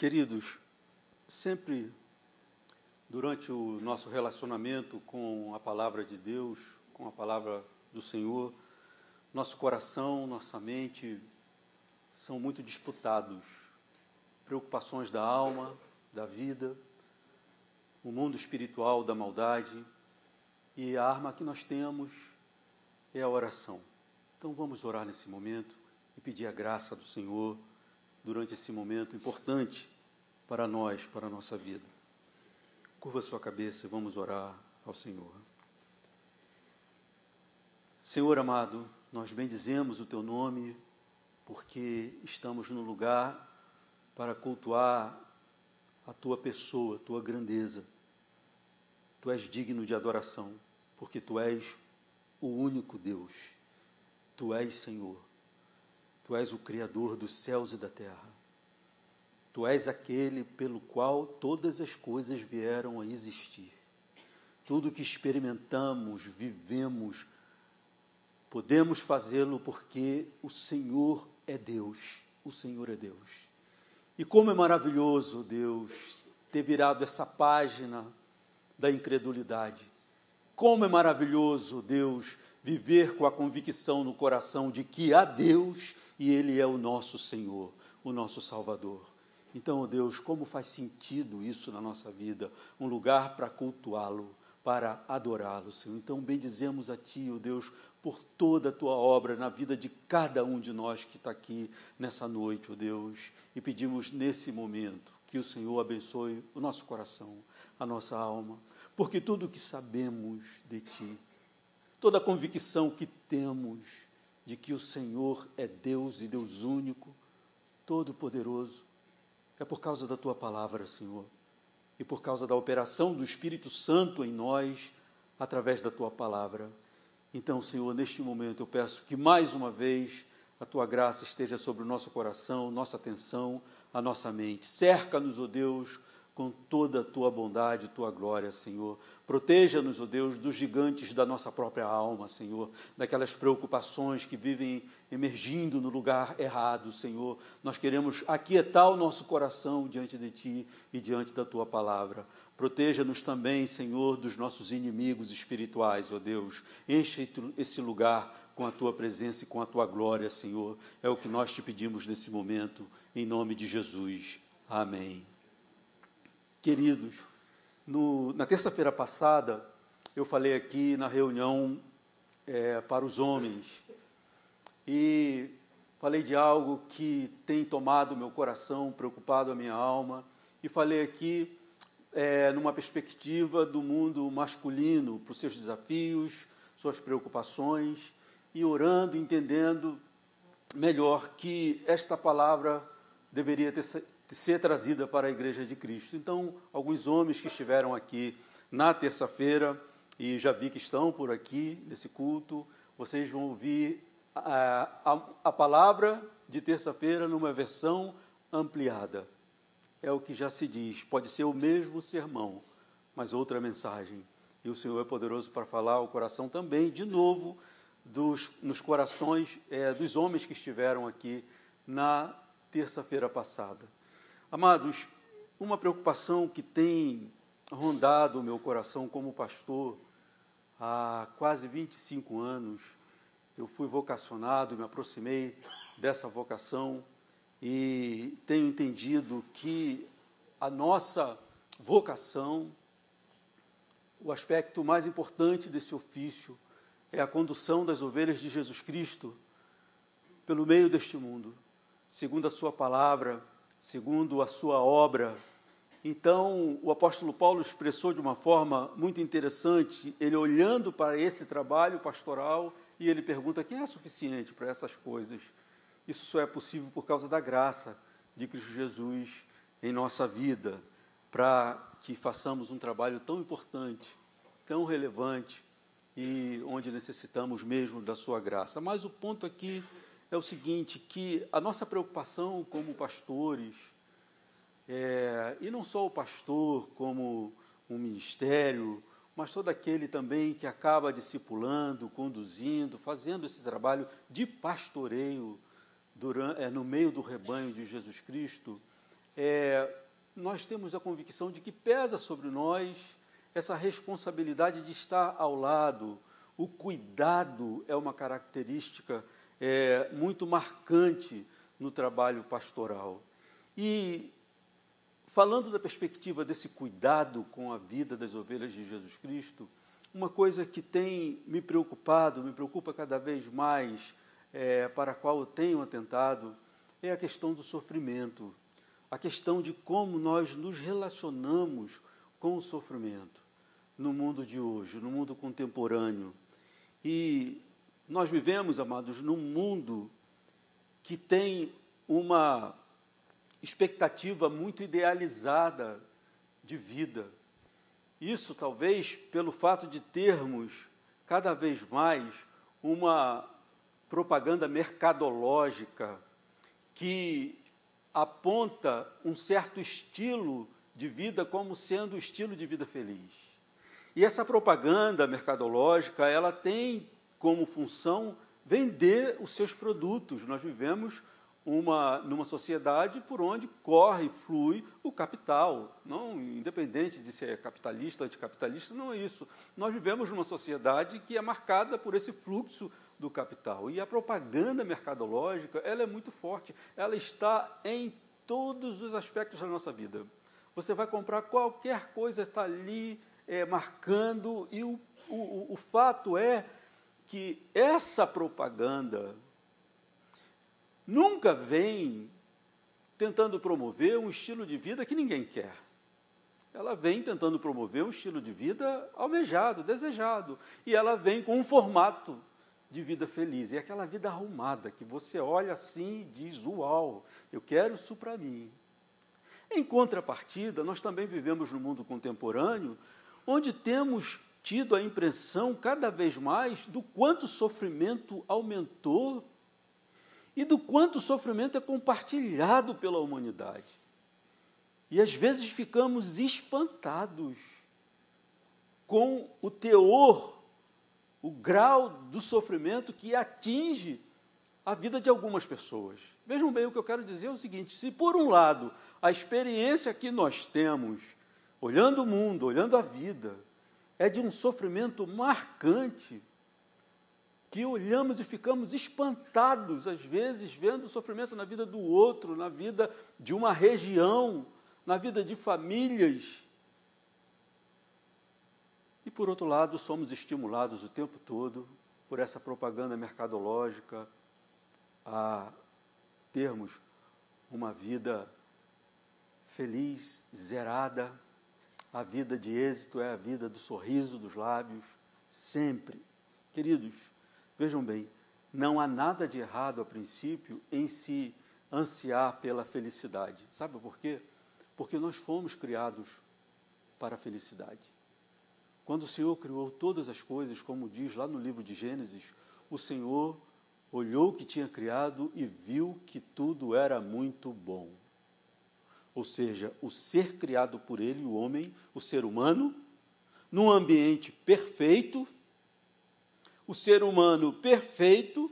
Queridos, sempre durante o nosso relacionamento com a palavra de Deus, com a palavra do Senhor, nosso coração, nossa mente são muito disputados. Preocupações da alma, da vida, o mundo espiritual da maldade, e a arma que nós temos é a oração. Então vamos orar nesse momento e pedir a graça do Senhor durante esse momento importante para nós, para a nossa vida. Curva sua cabeça e vamos orar ao Senhor. Senhor amado, nós bendizemos o teu nome porque estamos no lugar para cultuar a tua pessoa, a tua grandeza. Tu és digno de adoração, porque tu és o único Deus. Tu és Senhor. Tu és o Criador dos céus e da terra. Tu és aquele pelo qual todas as coisas vieram a existir. Tudo que experimentamos, vivemos, podemos fazê-lo porque o Senhor é Deus. O Senhor é Deus. E como é maravilhoso, Deus, ter virado essa página da incredulidade. Como é maravilhoso, Deus, viver com a convicção no coração de que há Deus e Ele é o nosso Senhor, o nosso Salvador. Então, Deus, como faz sentido isso na nossa vida? Um lugar para cultuá-lo, para adorá-lo, Senhor. Então, bendizemos a Ti, ó Deus, por toda a Tua obra na vida de cada um de nós que está aqui nessa noite, ó Deus. E pedimos nesse momento que o Senhor abençoe o nosso coração, a nossa alma, porque tudo o que sabemos de Ti, toda a convicção que temos de que o Senhor é Deus e Deus único, todo-poderoso, é por causa da tua palavra, Senhor, e por causa da operação do Espírito Santo em nós, através da tua palavra. Então, Senhor, neste momento eu peço que mais uma vez a tua graça esteja sobre o nosso coração, nossa atenção, a nossa mente. Cerca-nos, ó oh Deus, com toda a tua bondade, tua glória, Senhor. Proteja-nos, ó oh Deus, dos gigantes da nossa própria alma, Senhor, daquelas preocupações que vivem emergindo no lugar errado, Senhor. Nós queremos aquietar o nosso coração diante de Ti e diante da Tua palavra. Proteja-nos também, Senhor, dos nossos inimigos espirituais, ó Deus. Enche esse lugar com a Tua presença e com a Tua glória, Senhor. É o que nós te pedimos nesse momento, em nome de Jesus. Amém. Queridos, no, na terça-feira passada, eu falei aqui na reunião é, para os homens. E falei de algo que tem tomado meu coração, preocupado a minha alma, e falei aqui é, numa perspectiva do mundo masculino, para os seus desafios, suas preocupações, e orando, entendendo melhor que esta palavra deveria ter, ser trazida para a Igreja de Cristo. Então, alguns homens que estiveram aqui na terça-feira, e já vi que estão por aqui nesse culto, vocês vão ouvir a, a, a palavra de terça-feira numa versão ampliada. É o que já se diz, pode ser o mesmo sermão, mas outra mensagem. E o Senhor é poderoso para falar ao coração também, de novo, dos, nos corações é, dos homens que estiveram aqui na terça-feira passada. Amados, uma preocupação que tem rondado o meu coração como pastor há quase 25 anos. Eu fui vocacionado, me aproximei dessa vocação e tenho entendido que a nossa vocação, o aspecto mais importante desse ofício, é a condução das ovelhas de Jesus Cristo pelo meio deste mundo, segundo a Sua palavra segundo a sua obra. Então, o apóstolo Paulo expressou de uma forma muito interessante, ele olhando para esse trabalho pastoral e ele pergunta: quem é suficiente para essas coisas? Isso só é possível por causa da graça de Cristo Jesus em nossa vida, para que façamos um trabalho tão importante, tão relevante e onde necessitamos mesmo da sua graça. Mas o ponto aqui o seguinte, que a nossa preocupação como pastores, é, e não só o pastor como um ministério, mas todo aquele também que acaba discipulando, conduzindo, fazendo esse trabalho de pastoreio durante, é, no meio do rebanho de Jesus Cristo, é, nós temos a convicção de que pesa sobre nós essa responsabilidade de estar ao lado. O cuidado é uma característica é, muito marcante no trabalho pastoral. E falando da perspectiva desse cuidado com a vida das ovelhas de Jesus Cristo, uma coisa que tem me preocupado, me preocupa cada vez mais, é, para a qual eu tenho atentado, é a questão do sofrimento, a questão de como nós nos relacionamos com o sofrimento no mundo de hoje, no mundo contemporâneo. E nós vivemos, amados, num mundo que tem uma expectativa muito idealizada de vida. Isso talvez pelo fato de termos cada vez mais uma propaganda mercadológica que aponta um certo estilo de vida como sendo o estilo de vida feliz. E essa propaganda mercadológica, ela tem como função vender os seus produtos. Nós vivemos uma, numa sociedade por onde corre, flui o capital, não independente de ser capitalista ou anticapitalista, não é isso. Nós vivemos numa sociedade que é marcada por esse fluxo do capital. E a propaganda mercadológica, ela é muito forte, ela está em todos os aspectos da nossa vida. Você vai comprar qualquer coisa, está ali é, marcando, e o, o, o fato é que essa propaganda nunca vem tentando promover um estilo de vida que ninguém quer. Ela vem tentando promover um estilo de vida almejado, desejado. E ela vem com um formato de vida feliz. É aquela vida arrumada que você olha assim e diz: Uau, eu quero isso para mim. Em contrapartida, nós também vivemos no mundo contemporâneo, onde temos tido a impressão cada vez mais do quanto o sofrimento aumentou e do quanto o sofrimento é compartilhado pela humanidade. E às vezes ficamos espantados com o teor, o grau do sofrimento que atinge a vida de algumas pessoas. Vejam bem, o que eu quero dizer é o seguinte: se por um lado a experiência que nós temos, olhando o mundo, olhando a vida, é de um sofrimento marcante, que olhamos e ficamos espantados, às vezes, vendo o sofrimento na vida do outro, na vida de uma região, na vida de famílias. E, por outro lado, somos estimulados o tempo todo por essa propaganda mercadológica a termos uma vida feliz, zerada. A vida de êxito é a vida do sorriso dos lábios, sempre. Queridos, Vejam bem, não há nada de errado a princípio em se ansiar pela felicidade. Sabe por quê? Porque nós fomos criados para a felicidade. Quando o Senhor criou todas as coisas, como diz lá no livro de Gênesis, o Senhor olhou o que tinha criado e viu que tudo era muito bom. Ou seja, o ser criado por Ele, o homem, o ser humano, num ambiente perfeito, o ser humano perfeito,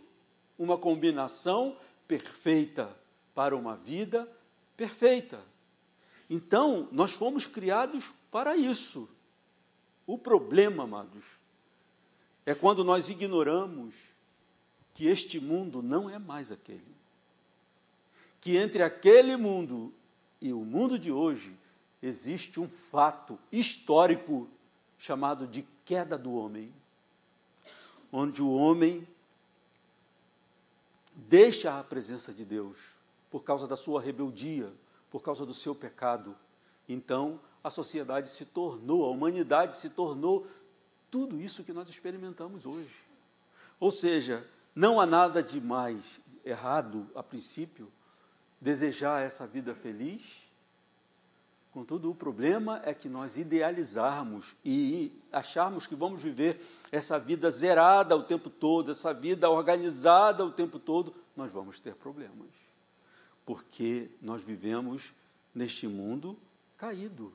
uma combinação perfeita para uma vida perfeita. Então, nós fomos criados para isso. O problema, amados, é quando nós ignoramos que este mundo não é mais aquele. Que entre aquele mundo e o mundo de hoje existe um fato histórico chamado de queda do homem onde o homem deixa a presença de Deus por causa da sua rebeldia, por causa do seu pecado. Então, a sociedade se tornou, a humanidade se tornou tudo isso que nós experimentamos hoje. Ou seja, não há nada de mais errado, a princípio, desejar essa vida feliz, Contudo, o problema é que nós idealizarmos e acharmos que vamos viver essa vida zerada o tempo todo, essa vida organizada o tempo todo, nós vamos ter problemas. Porque nós vivemos neste mundo caído.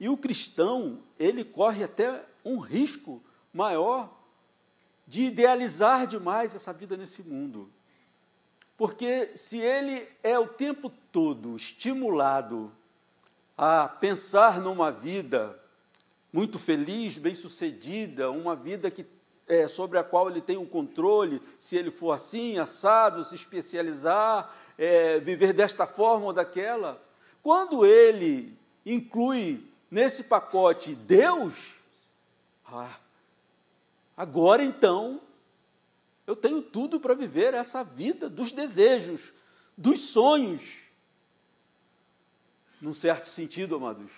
E o cristão, ele corre até um risco maior de idealizar demais essa vida nesse mundo. Porque se ele é o tempo todo estimulado a pensar numa vida muito feliz, bem-sucedida, uma vida que é, sobre a qual ele tem um controle, se ele for assim, assado, se especializar, é, viver desta forma ou daquela. Quando ele inclui nesse pacote Deus, ah, agora então eu tenho tudo para viver essa vida dos desejos, dos sonhos. Num certo sentido, amados,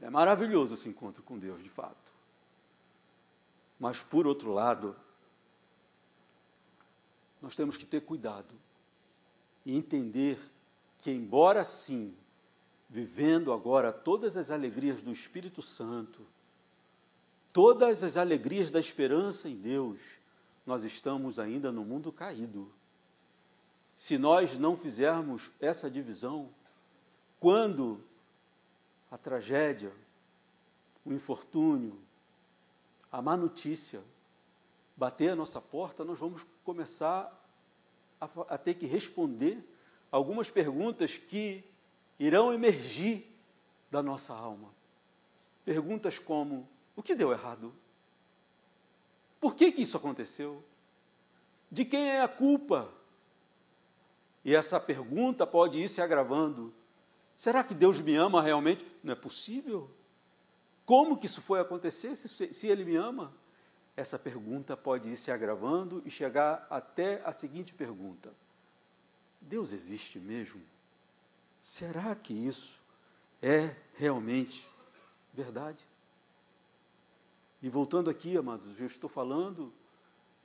é maravilhoso esse encontro com Deus, de fato. Mas, por outro lado, nós temos que ter cuidado e entender que, embora sim, vivendo agora todas as alegrias do Espírito Santo, todas as alegrias da esperança em Deus, nós estamos ainda no mundo caído. Se nós não fizermos essa divisão, quando a tragédia, o infortúnio, a má notícia bater a nossa porta, nós vamos começar a, a ter que responder algumas perguntas que irão emergir da nossa alma. Perguntas como: o que deu errado? Por que, que isso aconteceu? De quem é a culpa? E essa pergunta pode ir se agravando. Será que Deus me ama realmente? Não é possível. Como que isso foi acontecer se, se Ele me ama? Essa pergunta pode ir se agravando e chegar até a seguinte pergunta: Deus existe mesmo? Será que isso é realmente verdade? E voltando aqui, amados, eu estou falando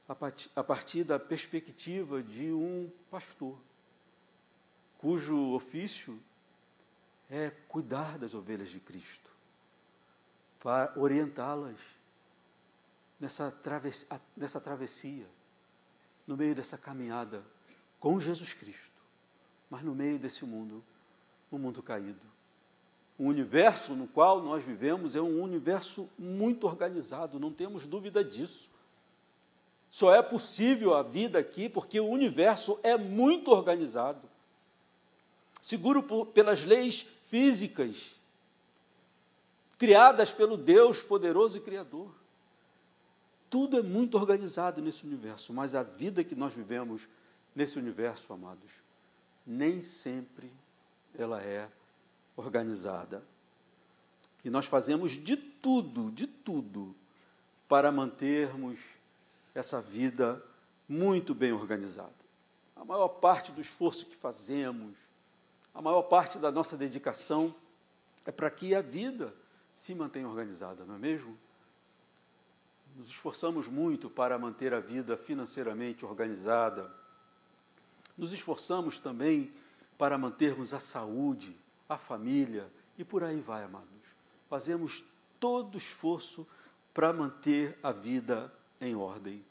a partir, a partir da perspectiva de um pastor, cujo ofício é cuidar das ovelhas de Cristo, para orientá-las nessa, travessia, nessa travessia, no meio dessa caminhada com Jesus Cristo, mas no meio desse mundo, um mundo caído o universo no qual nós vivemos é um universo muito organizado, não temos dúvida disso. Só é possível a vida aqui porque o universo é muito organizado. Seguro por, pelas leis físicas, criadas pelo Deus poderoso e Criador. Tudo é muito organizado nesse universo, mas a vida que nós vivemos nesse universo, amados, nem sempre ela é organizada. E nós fazemos de tudo, de tudo, para mantermos essa vida muito bem organizada. A maior parte do esforço que fazemos, a maior parte da nossa dedicação é para que a vida se mantenha organizada, não é mesmo? Nos esforçamos muito para manter a vida financeiramente organizada. Nos esforçamos também para mantermos a saúde a família e por aí vai, amados. Fazemos todo esforço para manter a vida em ordem.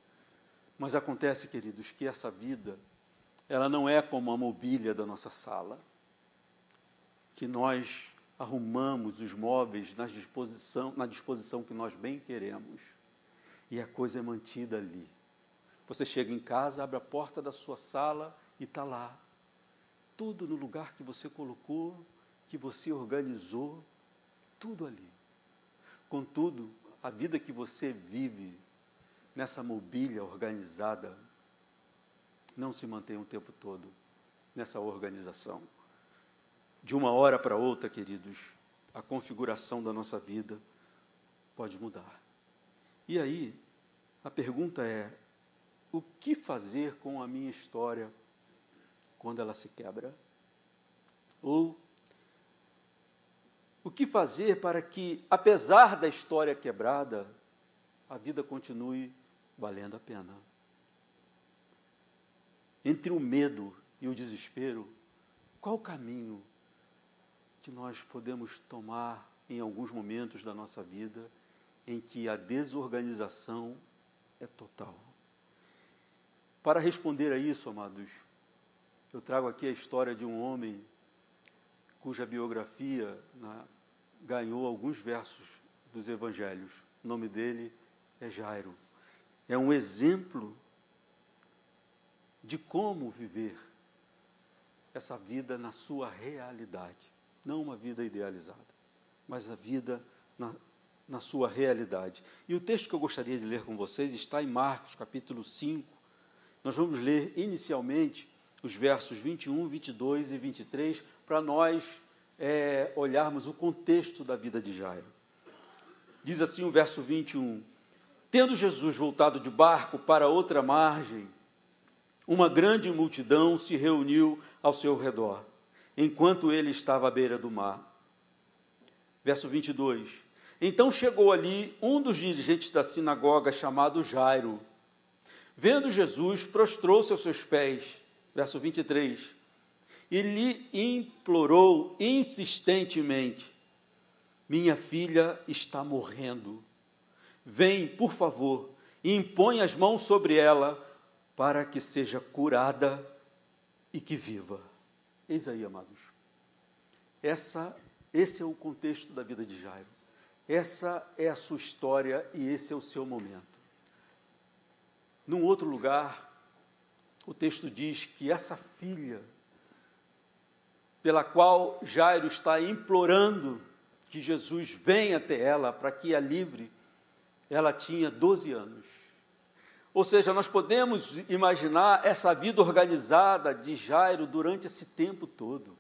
Mas acontece, queridos, que essa vida, ela não é como a mobília da nossa sala, que nós arrumamos os móveis na disposição, na disposição que nós bem queremos, e a coisa é mantida ali. Você chega em casa, abre a porta da sua sala e está lá. Tudo no lugar que você colocou, que você organizou tudo ali. Contudo, a vida que você vive nessa mobília organizada não se mantém o tempo todo nessa organização. De uma hora para outra, queridos, a configuração da nossa vida pode mudar. E aí, a pergunta é: o que fazer com a minha história quando ela se quebra? Ou o que fazer para que, apesar da história quebrada, a vida continue valendo a pena? Entre o medo e o desespero, qual o caminho que nós podemos tomar em alguns momentos da nossa vida em que a desorganização é total? Para responder a isso, amados, eu trago aqui a história de um homem cuja biografia, na ganhou alguns versos dos evangelhos. O nome dele é Jairo. É um exemplo de como viver essa vida na sua realidade. Não uma vida idealizada, mas a vida na, na sua realidade. E o texto que eu gostaria de ler com vocês está em Marcos, capítulo 5. Nós vamos ler inicialmente os versos 21, 22 e 23, para nós é, olharmos o contexto da vida de Jairo. Diz assim o verso 21: Tendo Jesus voltado de barco para outra margem, uma grande multidão se reuniu ao seu redor, enquanto ele estava à beira do mar. Verso 22. Então chegou ali um dos dirigentes da sinagoga, chamado Jairo. Vendo Jesus, prostrou-se aos seus pés. Verso 23. E lhe implorou insistentemente: Minha filha está morrendo. Vem, por favor, e impõe as mãos sobre ela para que seja curada e que viva. Eis aí, amados. Essa, esse é o contexto da vida de Jairo. Essa é a sua história e esse é o seu momento. Num outro lugar, o texto diz que essa filha, pela qual Jairo está implorando que Jesus venha até ela para que a livre, ela tinha 12 anos. Ou seja, nós podemos imaginar essa vida organizada de Jairo durante esse tempo todo.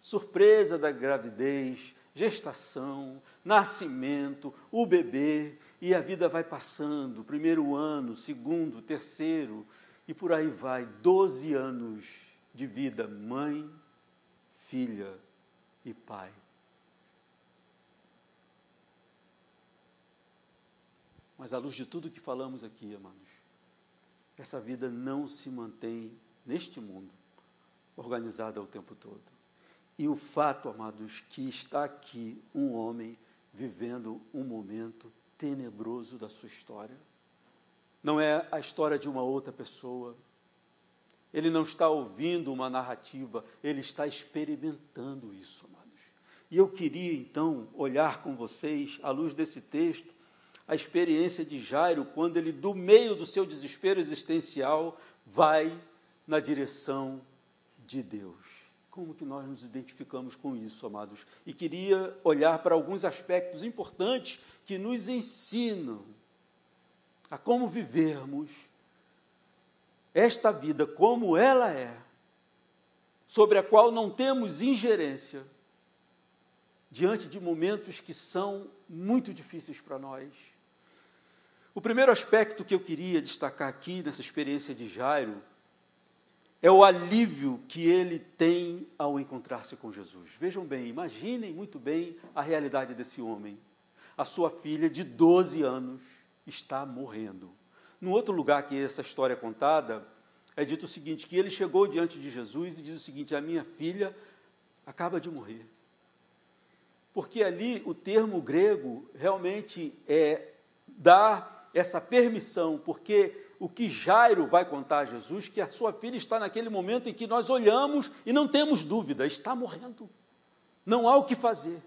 Surpresa da gravidez, gestação, nascimento, o bebê, e a vida vai passando, primeiro ano, segundo, terceiro, e por aí vai, doze anos de vida, mãe, filha e pai. Mas à luz de tudo que falamos aqui, amados, essa vida não se mantém neste mundo organizada o tempo todo. E o fato, amados, que está aqui um homem vivendo um momento tenebroso da sua história. Não é a história de uma outra pessoa. Ele não está ouvindo uma narrativa, ele está experimentando isso, amados. E eu queria então olhar com vocês, à luz desse texto, a experiência de Jairo quando ele, do meio do seu desespero existencial, vai na direção de Deus. Como que nós nos identificamos com isso, amados? E queria olhar para alguns aspectos importantes que nos ensinam a como vivermos esta vida como ela é, sobre a qual não temos ingerência, diante de momentos que são muito difíceis para nós o primeiro aspecto que eu queria destacar aqui nessa experiência de Jairo é o alívio que ele tem ao encontrar-se com Jesus. Vejam bem, imaginem muito bem a realidade desse homem. A sua filha de 12 anos está morrendo. No outro lugar que essa história é contada, é dito o seguinte: que ele chegou diante de Jesus e diz o seguinte: a minha filha acaba de morrer. Porque ali o termo grego realmente é dar essa permissão, porque o que Jairo vai contar a Jesus, que a sua filha está naquele momento em que nós olhamos e não temos dúvida, está morrendo. Não há o que fazer.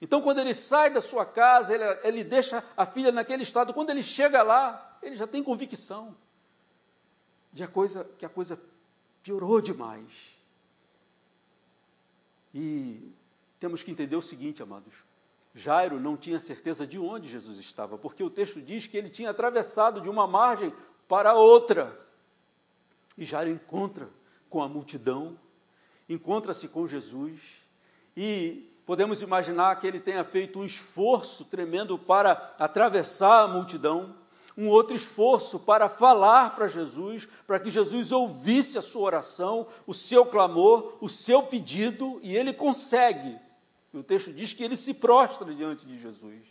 Então, quando ele sai da sua casa, ele, ele deixa a filha naquele estado. Quando ele chega lá, ele já tem convicção de a coisa, que a coisa piorou demais. E temos que entender o seguinte, amados: Jairo não tinha certeza de onde Jesus estava, porque o texto diz que ele tinha atravessado de uma margem para outra. E Jairo encontra com a multidão, encontra-se com Jesus, e podemos imaginar que ele tenha feito um esforço tremendo para atravessar a multidão, um outro esforço para falar para Jesus, para que Jesus ouvisse a sua oração, o seu clamor, o seu pedido, e ele consegue o texto diz que ele se prostra diante de Jesus.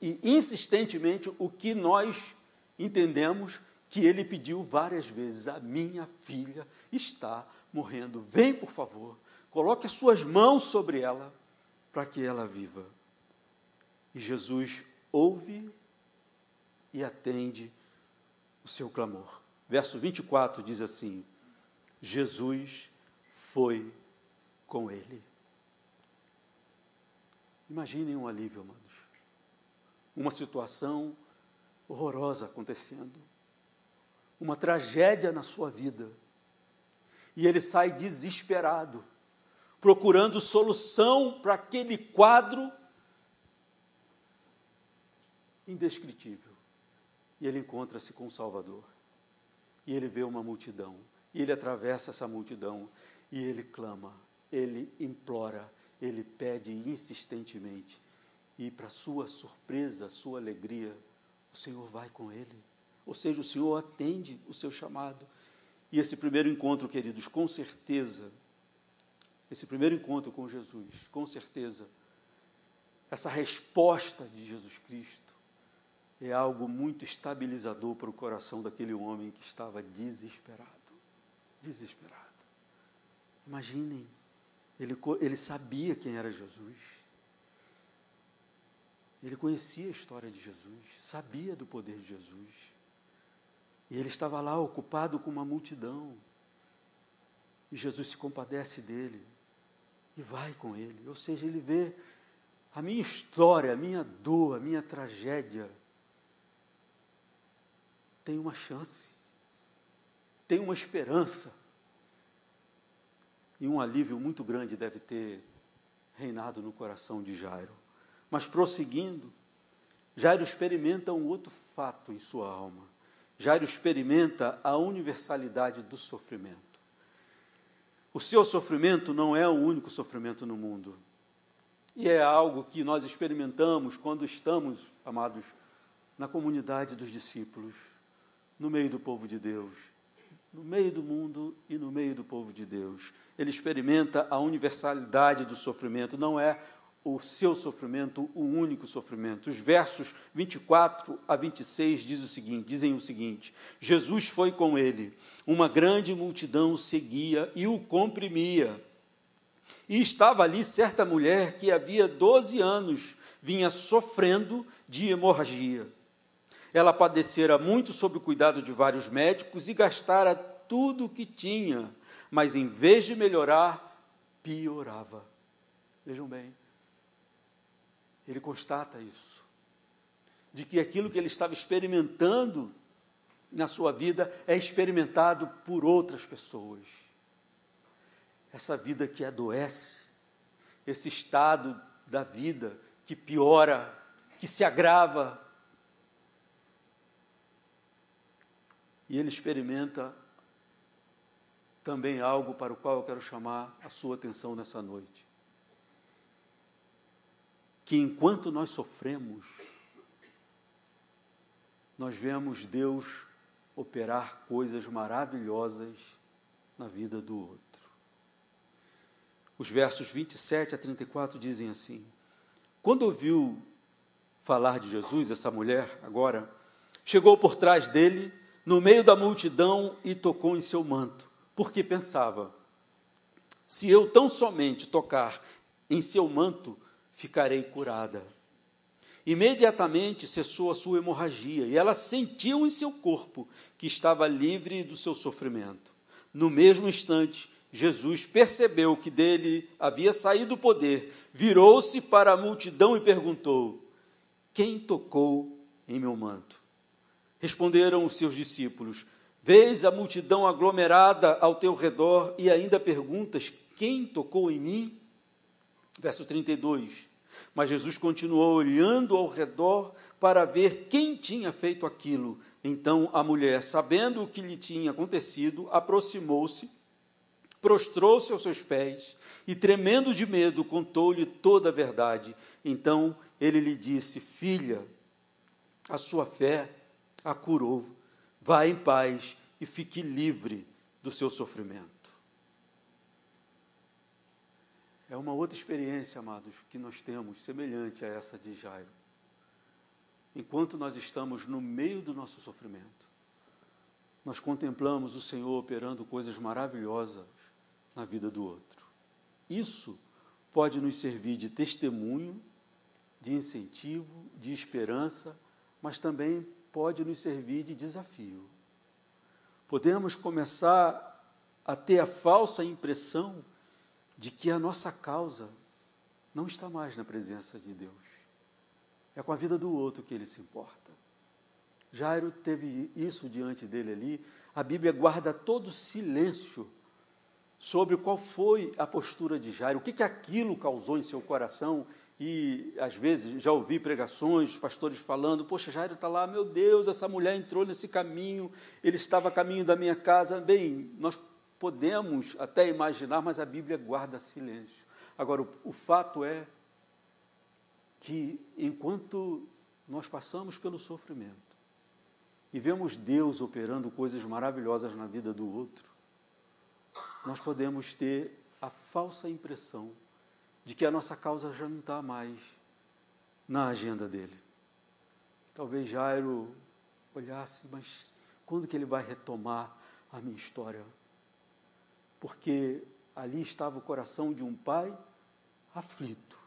E insistentemente o que nós entendemos que ele pediu várias vezes: a minha filha está morrendo. Vem, por favor, coloque as suas mãos sobre ela para que ela viva. E Jesus ouve e atende o seu clamor. Verso 24 diz assim: Jesus foi com ele. Imaginem um alívio, amados. Uma situação horrorosa acontecendo. uma tragédia na sua vida. E ele sai desesperado, procurando solução para aquele quadro indescritível. E ele encontra-se com o Salvador. E ele vê uma multidão. E ele atravessa essa multidão. E ele clama, ele implora, ele pede insistentemente. E, para sua surpresa, sua alegria, o Senhor vai com ele. Ou seja, o Senhor atende o seu chamado. E esse primeiro encontro, queridos, com certeza, esse primeiro encontro com Jesus, com certeza, essa resposta de Jesus Cristo é algo muito estabilizador para o coração daquele homem que estava desesperado. Desesperado. Imaginem, ele, ele sabia quem era Jesus. Ele conhecia a história de Jesus, sabia do poder de Jesus. E ele estava lá ocupado com uma multidão. E Jesus se compadece dele e vai com ele. Ou seja, ele vê a minha história, a minha dor, a minha tragédia. Tem uma chance, tem uma esperança. E um alívio muito grande deve ter reinado no coração de Jairo. Mas prosseguindo, Jairo experimenta um outro fato em sua alma. Jairo experimenta a universalidade do sofrimento. O seu sofrimento não é o único sofrimento no mundo. E é algo que nós experimentamos quando estamos, amados, na comunidade dos discípulos, no meio do povo de Deus, no meio do mundo e no meio do povo de Deus. Ele experimenta a universalidade do sofrimento, não é o seu sofrimento, o único sofrimento. Os versos 24 a 26 diz o seguinte, dizem o seguinte: Jesus foi com ele, uma grande multidão o seguia e o comprimia. E estava ali certa mulher que havia 12 anos vinha sofrendo de hemorragia. Ela padecera muito sob o cuidado de vários médicos e gastara tudo o que tinha, mas em vez de melhorar, piorava. Vejam bem, ele constata isso, de que aquilo que ele estava experimentando na sua vida é experimentado por outras pessoas. Essa vida que adoece, esse estado da vida que piora, que se agrava. E ele experimenta também algo para o qual eu quero chamar a sua atenção nessa noite que enquanto nós sofremos, nós vemos Deus operar coisas maravilhosas na vida do outro. Os versos 27 a 34 dizem assim: Quando ouviu falar de Jesus, essa mulher, agora, chegou por trás dele, no meio da multidão, e tocou em seu manto, porque pensava: se eu tão somente tocar em seu manto, ficarei curada. Imediatamente cessou a sua hemorragia e ela sentiu em seu corpo que estava livre do seu sofrimento. No mesmo instante, Jesus percebeu que dele havia saído o poder, virou-se para a multidão e perguntou: Quem tocou em meu manto? Responderam os seus discípulos: Vês a multidão aglomerada ao teu redor e ainda perguntas: Quem tocou em mim? Verso 32. Mas Jesus continuou olhando ao redor para ver quem tinha feito aquilo. Então a mulher, sabendo o que lhe tinha acontecido, aproximou-se, prostrou-se aos seus pés e, tremendo de medo, contou-lhe toda a verdade. Então ele lhe disse: Filha, a sua fé a curou. Vá em paz e fique livre do seu sofrimento. É uma outra experiência, amados, que nós temos, semelhante a essa de Jairo. Enquanto nós estamos no meio do nosso sofrimento, nós contemplamos o Senhor operando coisas maravilhosas na vida do outro. Isso pode nos servir de testemunho, de incentivo, de esperança, mas também pode nos servir de desafio. Podemos começar a ter a falsa impressão de que a nossa causa não está mais na presença de Deus. É com a vida do outro que ele se importa. Jairo teve isso diante dele ali. A Bíblia guarda todo silêncio sobre qual foi a postura de Jairo, o que, que aquilo causou em seu coração. E às vezes já ouvi pregações, pastores falando: Poxa, Jairo está lá, meu Deus, essa mulher entrou nesse caminho, ele estava a caminho da minha casa. Bem, nós podemos até imaginar, mas a Bíblia guarda silêncio. Agora, o, o fato é que enquanto nós passamos pelo sofrimento e vemos Deus operando coisas maravilhosas na vida do outro, nós podemos ter a falsa impressão de que a nossa causa já não está mais na agenda dele. Talvez Jairo olhasse, mas quando que ele vai retomar a minha história? Porque ali estava o coração de um pai aflito.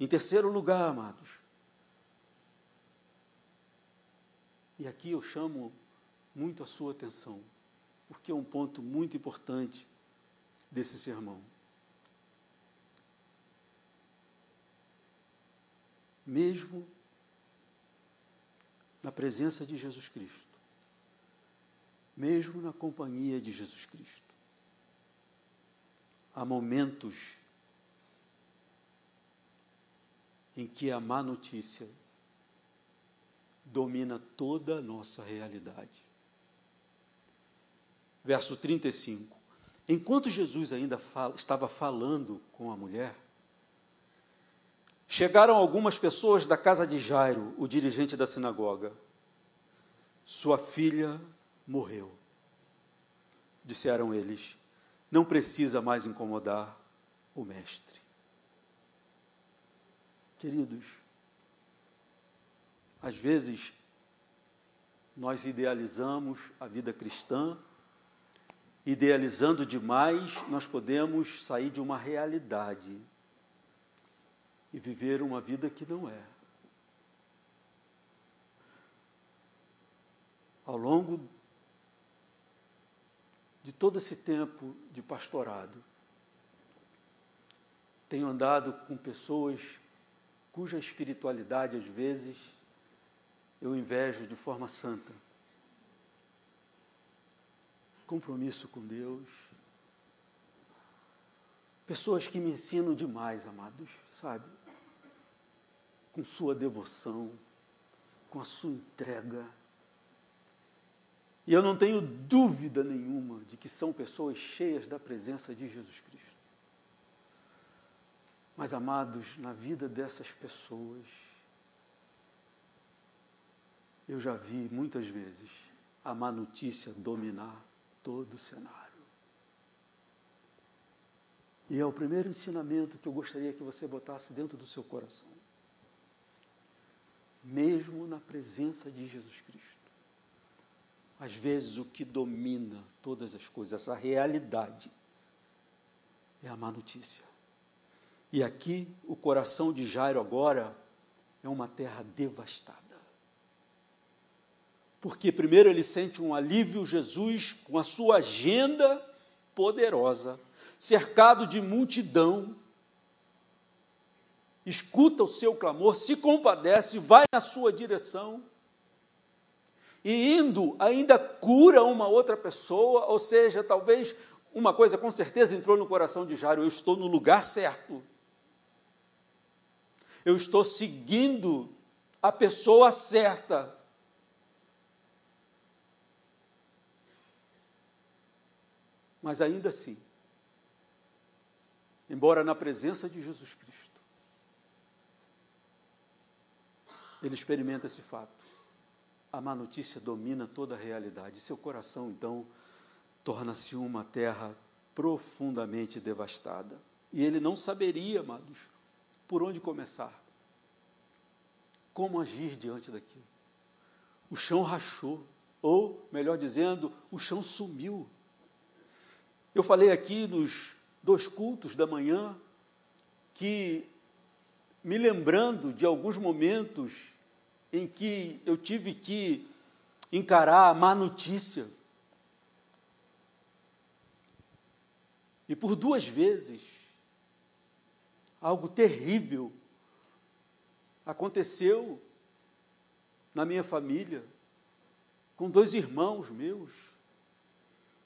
Em terceiro lugar, amados, e aqui eu chamo muito a sua atenção, porque é um ponto muito importante desse sermão. Mesmo na presença de Jesus Cristo, mesmo na companhia de Jesus Cristo, há momentos em que a má notícia domina toda a nossa realidade. Verso 35. Enquanto Jesus ainda fala, estava falando com a mulher, chegaram algumas pessoas da casa de Jairo, o dirigente da sinagoga. Sua filha morreu. Disseram eles: Não precisa mais incomodar o mestre. Queridos, às vezes nós idealizamos a vida cristã, idealizando demais, nós podemos sair de uma realidade e viver uma vida que não é. Ao longo de todo esse tempo de pastorado, tenho andado com pessoas cuja espiritualidade, às vezes, eu invejo de forma santa. Compromisso com Deus. Pessoas que me ensinam demais, amados, sabe? Com sua devoção, com a sua entrega. E eu não tenho dúvida nenhuma de que são pessoas cheias da presença de Jesus Cristo. Mas, amados, na vida dessas pessoas, eu já vi muitas vezes a má notícia dominar todo o cenário. E é o primeiro ensinamento que eu gostaria que você botasse dentro do seu coração. Mesmo na presença de Jesus Cristo, às vezes o que domina todas as coisas, essa realidade, é a má notícia. E aqui o coração de Jairo agora é uma terra devastada. Porque primeiro ele sente um alívio, Jesus, com a sua agenda poderosa, cercado de multidão, escuta o seu clamor, se compadece, vai na sua direção, e indo ainda cura uma outra pessoa, ou seja, talvez uma coisa com certeza entrou no coração de Jairo: eu estou no lugar certo eu estou seguindo a pessoa certa. Mas ainda assim, embora na presença de Jesus Cristo, ele experimenta esse fato. A má notícia domina toda a realidade. Seu coração, então, torna-se uma terra profundamente devastada. E ele não saberia, amados, por onde começar? Como agir diante daquilo? O chão rachou, ou, melhor dizendo, o chão sumiu. Eu falei aqui nos dois cultos da manhã que, me lembrando de alguns momentos em que eu tive que encarar a má notícia, e por duas vezes algo terrível aconteceu na minha família, com dois irmãos meus.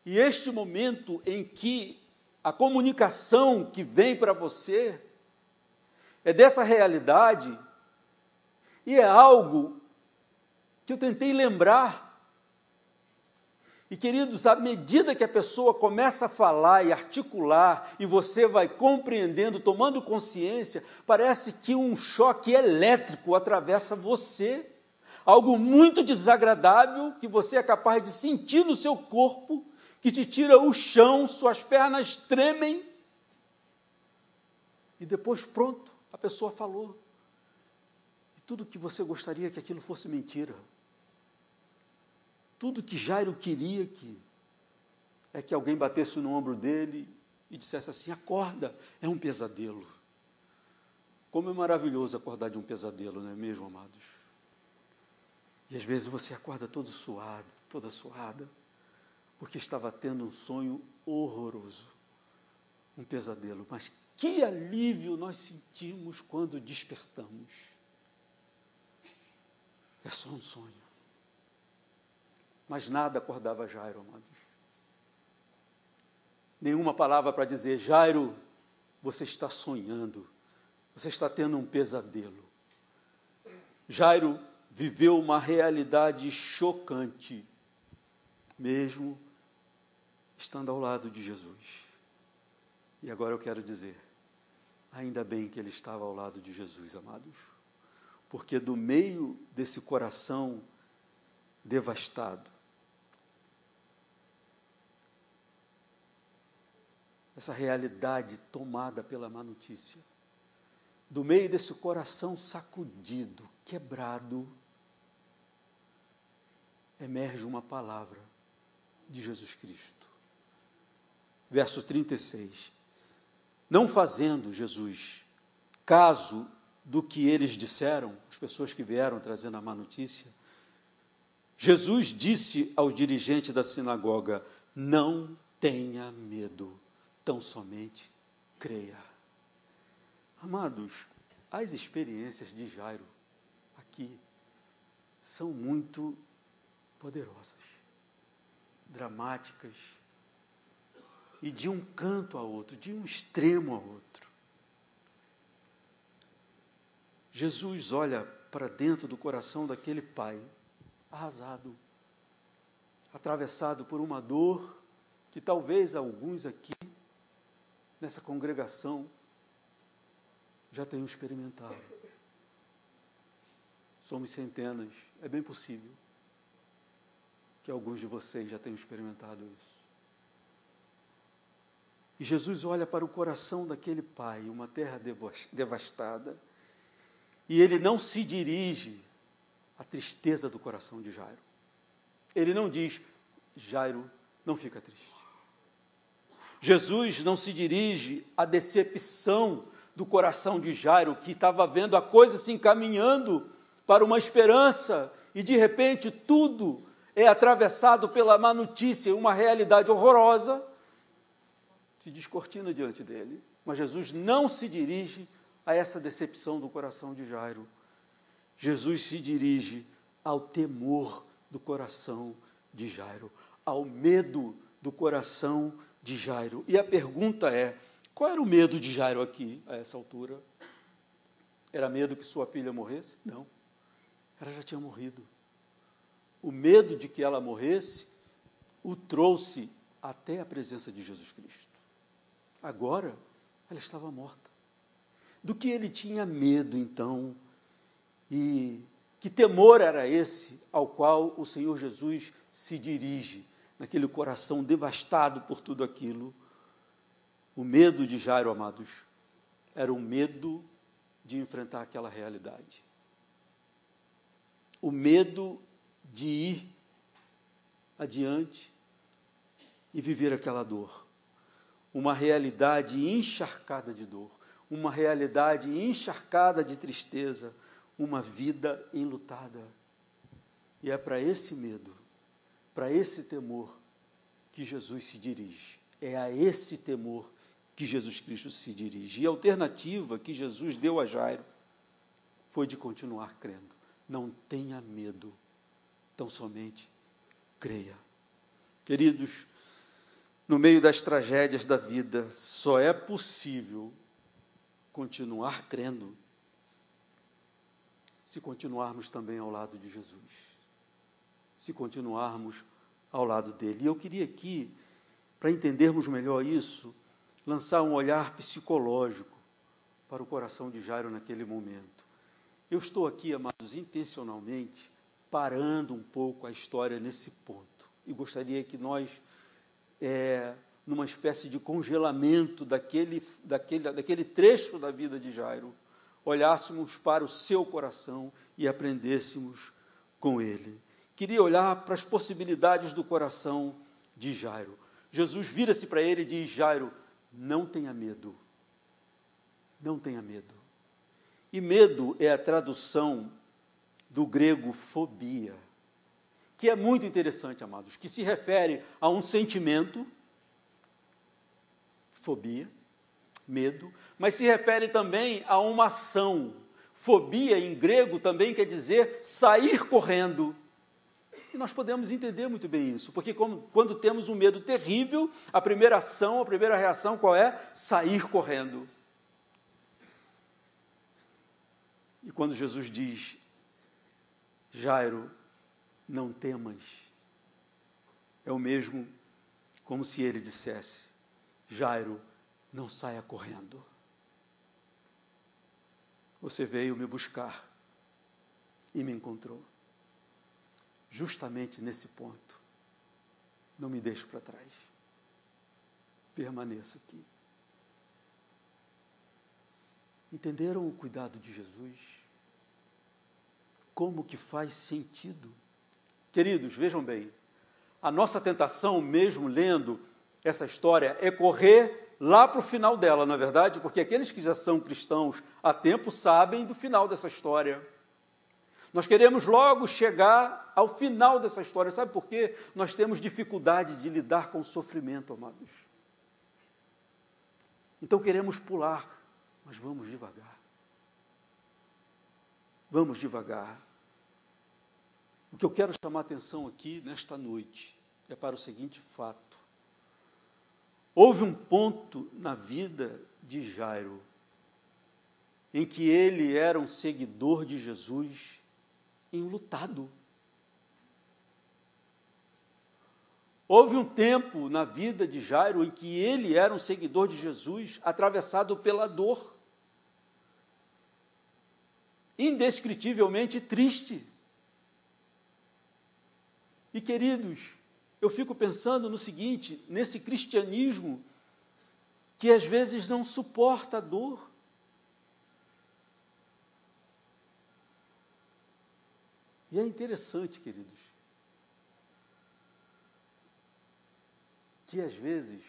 E este momento em que a comunicação que vem para você é dessa realidade, e é algo que eu tentei lembrar. E queridos, à medida que a pessoa começa a falar e articular, e você vai compreendendo, tomando consciência, parece que um choque elétrico atravessa você, algo muito desagradável que você é capaz de sentir no seu corpo, que te tira o chão, suas pernas tremem, e depois, pronto, a pessoa falou. Tudo que você gostaria que aquilo fosse mentira. Tudo que Jairo queria que é que alguém batesse no ombro dele e dissesse assim: acorda, é um pesadelo. Como é maravilhoso acordar de um pesadelo, não é mesmo, amados? E às vezes você acorda todo suado, toda suada, porque estava tendo um sonho horroroso, um pesadelo. Mas que alívio nós sentimos quando despertamos. É só um sonho. Mas nada acordava Jairo, amados. Nenhuma palavra para dizer, Jairo, você está sonhando, você está tendo um pesadelo. Jairo viveu uma realidade chocante, mesmo estando ao lado de Jesus. E agora eu quero dizer, ainda bem que ele estava ao lado de Jesus, amados, porque do meio desse coração devastado, essa realidade tomada pela má notícia, do meio desse coração sacudido, quebrado, emerge uma palavra de Jesus Cristo. Verso 36. Não fazendo Jesus caso do que eles disseram, as pessoas que vieram trazendo a má notícia, Jesus disse ao dirigente da sinagoga: Não tenha medo tão somente creia. Amados, as experiências de Jairo aqui são muito poderosas, dramáticas, e de um canto a outro, de um extremo a outro. Jesus olha para dentro do coração daquele pai, arrasado, atravessado por uma dor que talvez alguns aqui nessa congregação já tenham experimentado. Somos centenas, é bem possível que alguns de vocês já tenham experimentado isso. E Jesus olha para o coração daquele pai, uma terra devastada, e ele não se dirige à tristeza do coração de Jairo. Ele não diz, Jairo, não fica triste. Jesus não se dirige à decepção do coração de Jairo, que estava vendo a coisa se encaminhando para uma esperança e de repente tudo é atravessado pela má notícia, uma realidade horrorosa, se descortina diante dele. Mas Jesus não se dirige a essa decepção do coração de Jairo. Jesus se dirige ao temor do coração de Jairo, ao medo do coração de Jairo. E a pergunta é: qual era o medo de Jairo aqui, a essa altura? Era medo que sua filha morresse? Não. Ela já tinha morrido. O medo de que ela morresse o trouxe até a presença de Jesus Cristo. Agora, ela estava morta. Do que ele tinha medo, então? E que temor era esse ao qual o Senhor Jesus se dirige? naquele coração devastado por tudo aquilo. O medo de Jairo, amados, era o medo de enfrentar aquela realidade. O medo de ir adiante e viver aquela dor. Uma realidade encharcada de dor, uma realidade encharcada de tristeza, uma vida enlutada. E é para esse medo para esse temor que Jesus se dirige. É a esse temor que Jesus Cristo se dirige. E a alternativa que Jesus deu a Jairo foi de continuar crendo. Não tenha medo, tão somente creia. Queridos, no meio das tragédias da vida, só é possível continuar crendo se continuarmos também ao lado de Jesus, se continuarmos ao lado dele. E eu queria aqui, para entendermos melhor isso, lançar um olhar psicológico para o coração de Jairo naquele momento. Eu estou aqui, amados, intencionalmente parando um pouco a história nesse ponto e gostaria que nós, é, numa espécie de congelamento daquele, daquele, daquele trecho da vida de Jairo, olhássemos para o seu coração e aprendêssemos com ele. Queria olhar para as possibilidades do coração de Jairo. Jesus vira-se para ele e diz: Jairo, não tenha medo. Não tenha medo. E medo é a tradução do grego fobia que é muito interessante, amados, que se refere a um sentimento, fobia, medo, mas se refere também a uma ação. Fobia em grego também quer dizer sair correndo. E nós podemos entender muito bem isso, porque como, quando temos um medo terrível, a primeira ação, a primeira reação qual é? Sair correndo. E quando Jesus diz, Jairo, não temas. É o mesmo como se ele dissesse: Jairo, não saia correndo. Você veio me buscar e me encontrou. Justamente nesse ponto. Não me deixe para trás. Permaneça aqui. Entenderam o cuidado de Jesus? Como que faz sentido? Queridos, vejam bem, a nossa tentação, mesmo lendo essa história, é correr lá para o final dela, não é verdade? Porque aqueles que já são cristãos há tempo sabem do final dessa história. Nós queremos logo chegar ao final dessa história. Sabe por quê? Nós temos dificuldade de lidar com o sofrimento, amados. Então queremos pular, mas vamos devagar. Vamos devagar. O que eu quero chamar a atenção aqui nesta noite é para o seguinte fato. Houve um ponto na vida de Jairo em que ele era um seguidor de Jesus enlutado. Houve um tempo na vida de Jairo em que ele era um seguidor de Jesus atravessado pela dor, indescritivelmente triste. E queridos, eu fico pensando no seguinte: nesse cristianismo que às vezes não suporta a dor. E é interessante, queridos, que às vezes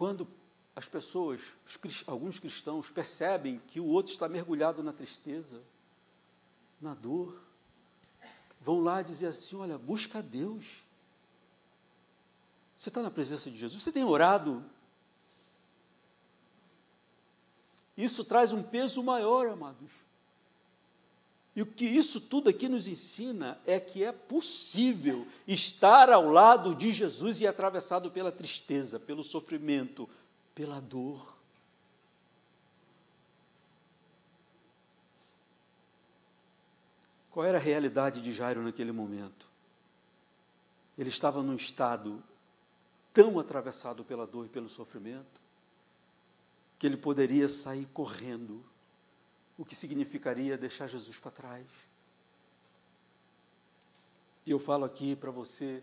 quando as pessoas, alguns cristãos, percebem que o outro está mergulhado na tristeza, na dor, vão lá dizer assim: olha, busca a Deus. Você está na presença de Jesus? Você tem orado? Isso traz um peso maior, amados. E o que isso tudo aqui nos ensina é que é possível estar ao lado de Jesus e atravessado pela tristeza, pelo sofrimento, pela dor. Qual era a realidade de Jairo naquele momento? Ele estava num estado tão atravessado pela dor e pelo sofrimento que ele poderia sair correndo, o que significaria deixar Jesus para trás. E eu falo aqui para você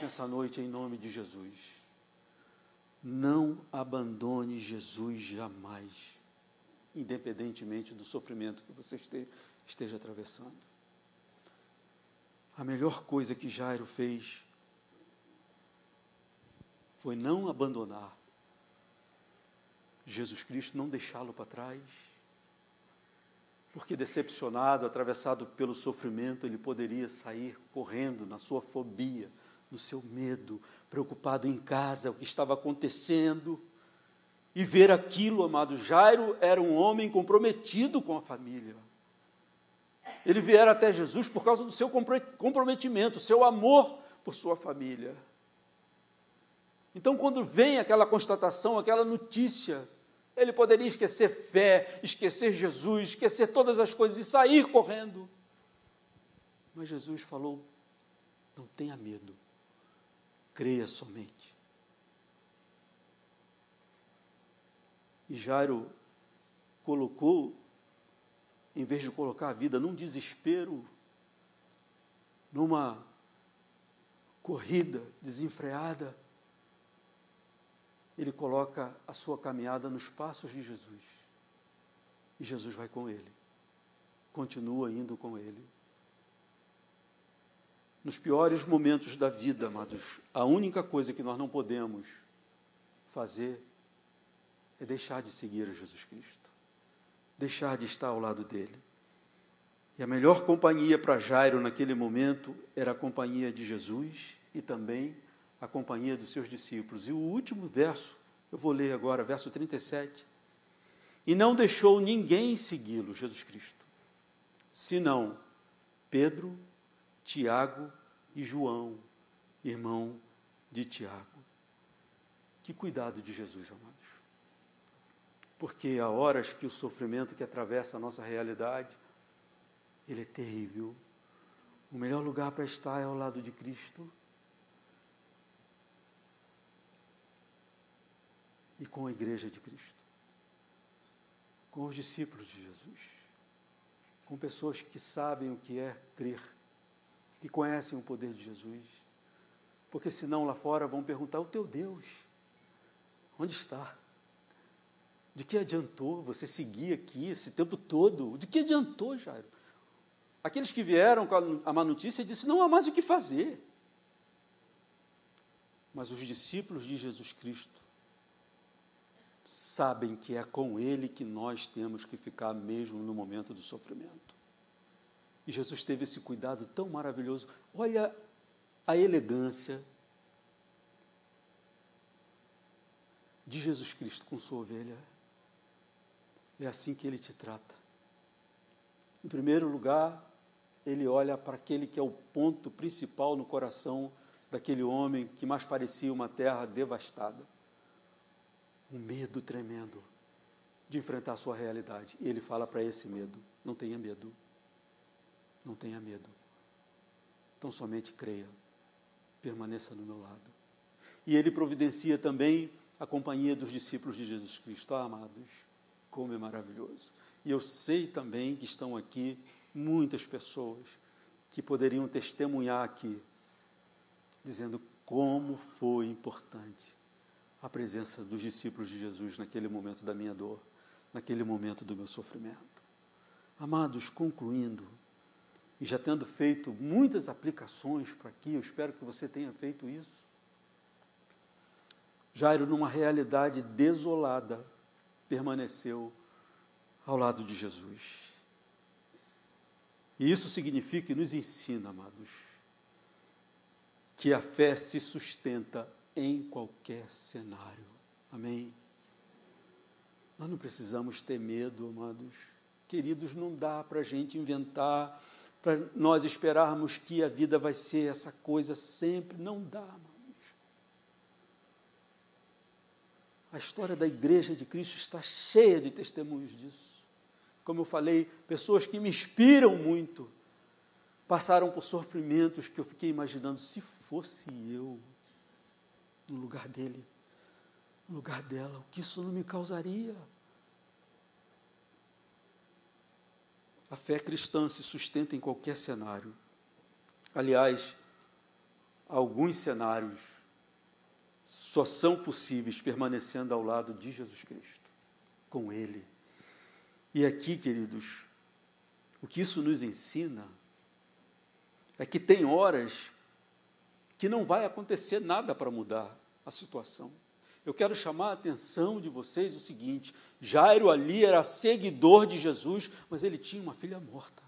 nessa noite em nome de Jesus. Não abandone Jesus jamais, independentemente do sofrimento que você esteja atravessando. A melhor coisa que Jairo fez foi não abandonar Jesus Cristo, não deixá-lo para trás, porque decepcionado, atravessado pelo sofrimento, ele poderia sair correndo na sua fobia, no seu medo, preocupado em casa, o que estava acontecendo. e ver aquilo, amado. Jairo era um homem comprometido com a família. Ele viera até Jesus por causa do seu comprometimento, seu amor por sua família. Então, quando vem aquela constatação, aquela notícia, ele poderia esquecer fé, esquecer Jesus, esquecer todas as coisas e sair correndo. Mas Jesus falou: não tenha medo, creia somente. E Jairo colocou, em vez de colocar a vida num desespero, numa corrida desenfreada, ele coloca a sua caminhada nos passos de Jesus. E Jesus vai com ele. Continua indo com ele. Nos piores momentos da vida, amados, a única coisa que nós não podemos fazer é deixar de seguir a Jesus Cristo, deixar de estar ao lado dele. E a melhor companhia para Jairo naquele momento era a companhia de Jesus e também a companhia dos seus discípulos. E o último verso, eu vou ler agora, verso 37. E não deixou ninguém segui-lo, Jesus Cristo, senão Pedro, Tiago e João, irmão de Tiago. Que cuidado de Jesus, amados porque há horas que o sofrimento que atravessa a nossa realidade, ele é terrível. O melhor lugar para estar é ao lado de Cristo. E com a igreja de Cristo. Com os discípulos de Jesus. Com pessoas que sabem o que é crer, que conhecem o poder de Jesus. Porque senão lá fora vão perguntar: o teu Deus, onde está? De que adiantou você seguir aqui esse tempo todo? De que adiantou, Jairo? Aqueles que vieram com a má notícia disseram: não há mais o que fazer. Mas os discípulos de Jesus Cristo sabem que é com Ele que nós temos que ficar mesmo no momento do sofrimento. E Jesus teve esse cuidado tão maravilhoso. Olha a elegância de Jesus Cristo com sua ovelha. É assim que ele te trata. Em primeiro lugar, ele olha para aquele que é o ponto principal no coração daquele homem que mais parecia uma terra devastada. Um medo tremendo de enfrentar a sua realidade. E ele fala para esse medo: não tenha medo. Não tenha medo. Então somente creia. Permaneça no meu lado. E ele providencia também a companhia dos discípulos de Jesus Cristo. Ah, amados, como é maravilhoso. E eu sei também que estão aqui muitas pessoas que poderiam testemunhar aqui, dizendo como foi importante a presença dos discípulos de Jesus naquele momento da minha dor, naquele momento do meu sofrimento. Amados, concluindo, e já tendo feito muitas aplicações para aqui, eu espero que você tenha feito isso. Jairo, numa realidade desolada, permaneceu ao lado de Jesus. E isso significa e nos ensina, amados, que a fé se sustenta em qualquer cenário. Amém? Nós não precisamos ter medo, amados. Queridos, não dá para a gente inventar, para nós esperarmos que a vida vai ser essa coisa sempre. Não dá, amados. A história da igreja de Cristo está cheia de testemunhos disso. Como eu falei, pessoas que me inspiram muito passaram por sofrimentos que eu fiquei imaginando se fosse eu no lugar dele, no lugar dela, o que isso não me causaria? A fé cristã se sustenta em qualquer cenário. Aliás, alguns cenários só são possíveis permanecendo ao lado de Jesus Cristo, com Ele. E aqui, queridos, o que isso nos ensina é que tem horas que não vai acontecer nada para mudar a situação. Eu quero chamar a atenção de vocês o seguinte: Jairo ali era seguidor de Jesus, mas ele tinha uma filha morta.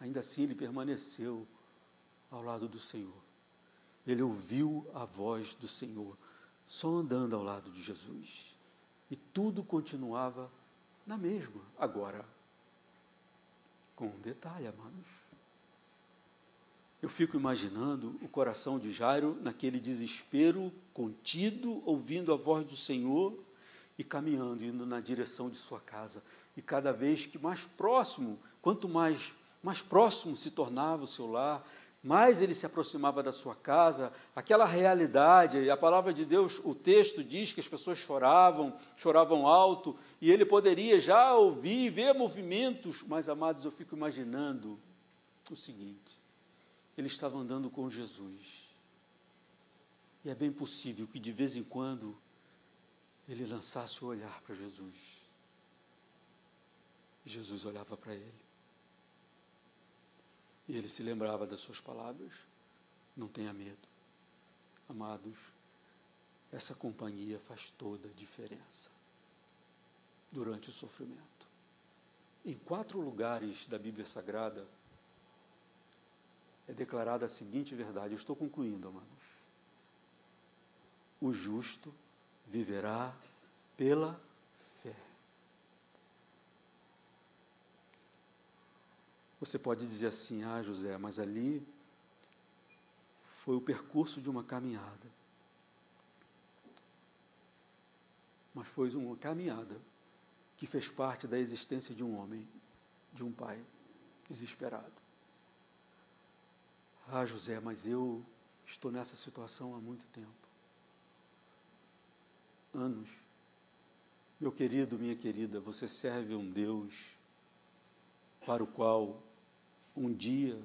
Ainda assim, ele permaneceu ao lado do Senhor ele ouviu a voz do Senhor. só andando ao lado de Jesus. E tudo continuava na mesma. Agora, com um detalhe, amados. Eu fico imaginando o coração de Jairo naquele desespero contido, ouvindo a voz do Senhor e caminhando, indo na direção de sua casa. E cada vez que mais próximo, quanto mais, mais próximo se tornava o seu lar, mais ele se aproximava da sua casa, aquela realidade, a palavra de Deus, o texto diz que as pessoas choravam, choravam alto, e ele poderia já ouvir, ver movimentos, mas amados, eu fico imaginando o seguinte: ele estava andando com Jesus, e é bem possível que de vez em quando ele lançasse o olhar para Jesus, e Jesus olhava para ele. E ele se lembrava das suas palavras. Não tenha medo. Amados, essa companhia faz toda a diferença durante o sofrimento. Em quatro lugares da Bíblia Sagrada é declarada a seguinte verdade, eu estou concluindo, amados. O justo viverá pela Você pode dizer assim: ah, José, mas ali foi o percurso de uma caminhada. Mas foi uma caminhada que fez parte da existência de um homem, de um pai desesperado. Ah, José, mas eu estou nessa situação há muito tempo. Anos. Meu querido, minha querida, você serve um Deus para o qual um dia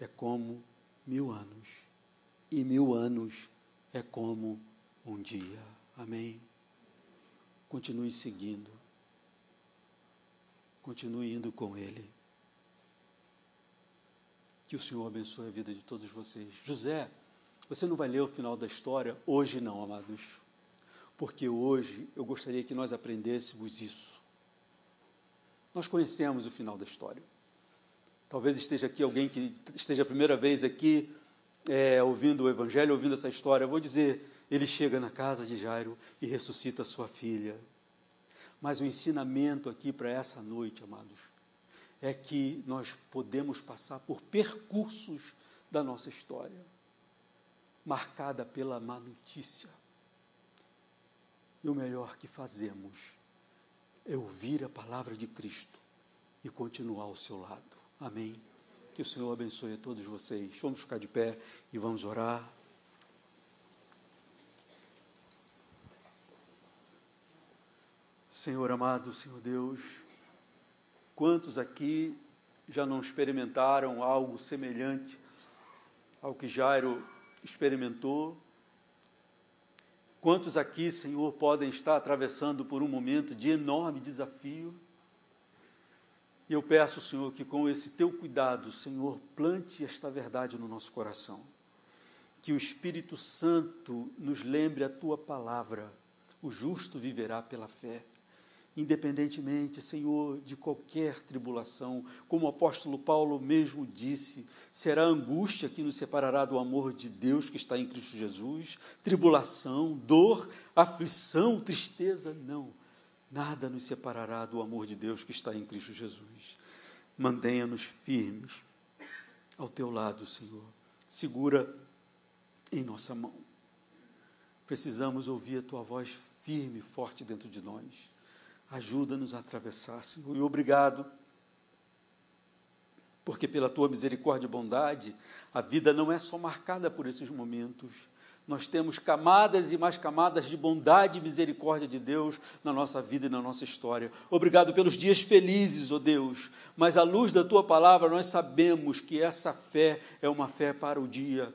é como mil anos, e mil anos é como um dia. Amém? Continue seguindo, continue indo com Ele. Que o Senhor abençoe a vida de todos vocês. José, você não vai ler o final da história hoje, não, amados, porque hoje eu gostaria que nós aprendêssemos isso. Nós conhecemos o final da história. Talvez esteja aqui alguém que esteja a primeira vez aqui é, ouvindo o Evangelho, ouvindo essa história. Eu vou dizer: ele chega na casa de Jairo e ressuscita sua filha. Mas o ensinamento aqui para essa noite, amados, é que nós podemos passar por percursos da nossa história, marcada pela má notícia. E o melhor que fazemos é ouvir a palavra de Cristo e continuar ao seu lado. Amém. Que o Senhor abençoe a todos vocês. Vamos ficar de pé e vamos orar. Senhor amado, Senhor Deus, quantos aqui já não experimentaram algo semelhante ao que Jairo experimentou? Quantos aqui, Senhor, podem estar atravessando por um momento de enorme desafio? E eu peço, Senhor, que com esse teu cuidado, Senhor, plante esta verdade no nosso coração. Que o Espírito Santo nos lembre a tua palavra. O justo viverá pela fé independentemente, Senhor, de qualquer tribulação, como o apóstolo Paulo mesmo disse, será angústia que nos separará do amor de Deus que está em Cristo Jesus, tribulação, dor, aflição, tristeza, não Nada nos separará do amor de Deus que está em Cristo Jesus. Mantenha-nos firmes ao teu lado, Senhor. Segura em nossa mão. Precisamos ouvir a tua voz firme e forte dentro de nós. Ajuda-nos a atravessar, Senhor. E obrigado, porque pela tua misericórdia e bondade, a vida não é só marcada por esses momentos nós temos camadas e mais camadas de bondade e misericórdia de Deus na nossa vida e na nossa história. Obrigado pelos dias felizes, ó oh Deus, mas à luz da tua palavra nós sabemos que essa fé é uma fé para o dia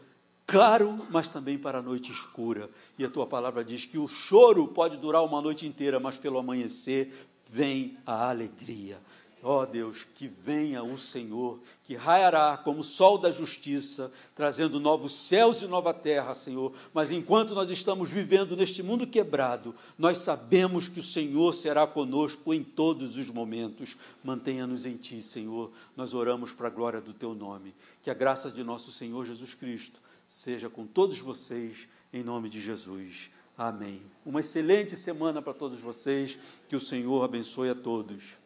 claro, mas também para a noite escura. E a tua palavra diz que o choro pode durar uma noite inteira, mas pelo amanhecer vem a alegria. Ó oh Deus, que venha o Senhor, que raiará como o sol da justiça, trazendo novos céus e nova terra, Senhor. Mas enquanto nós estamos vivendo neste mundo quebrado, nós sabemos que o Senhor será conosco em todos os momentos. Mantenha-nos em Ti, Senhor. Nós oramos para a glória do Teu nome. Que a graça de nosso Senhor Jesus Cristo seja com todos vocês em nome de Jesus. Amém. Uma excelente semana para todos vocês. Que o Senhor abençoe a todos.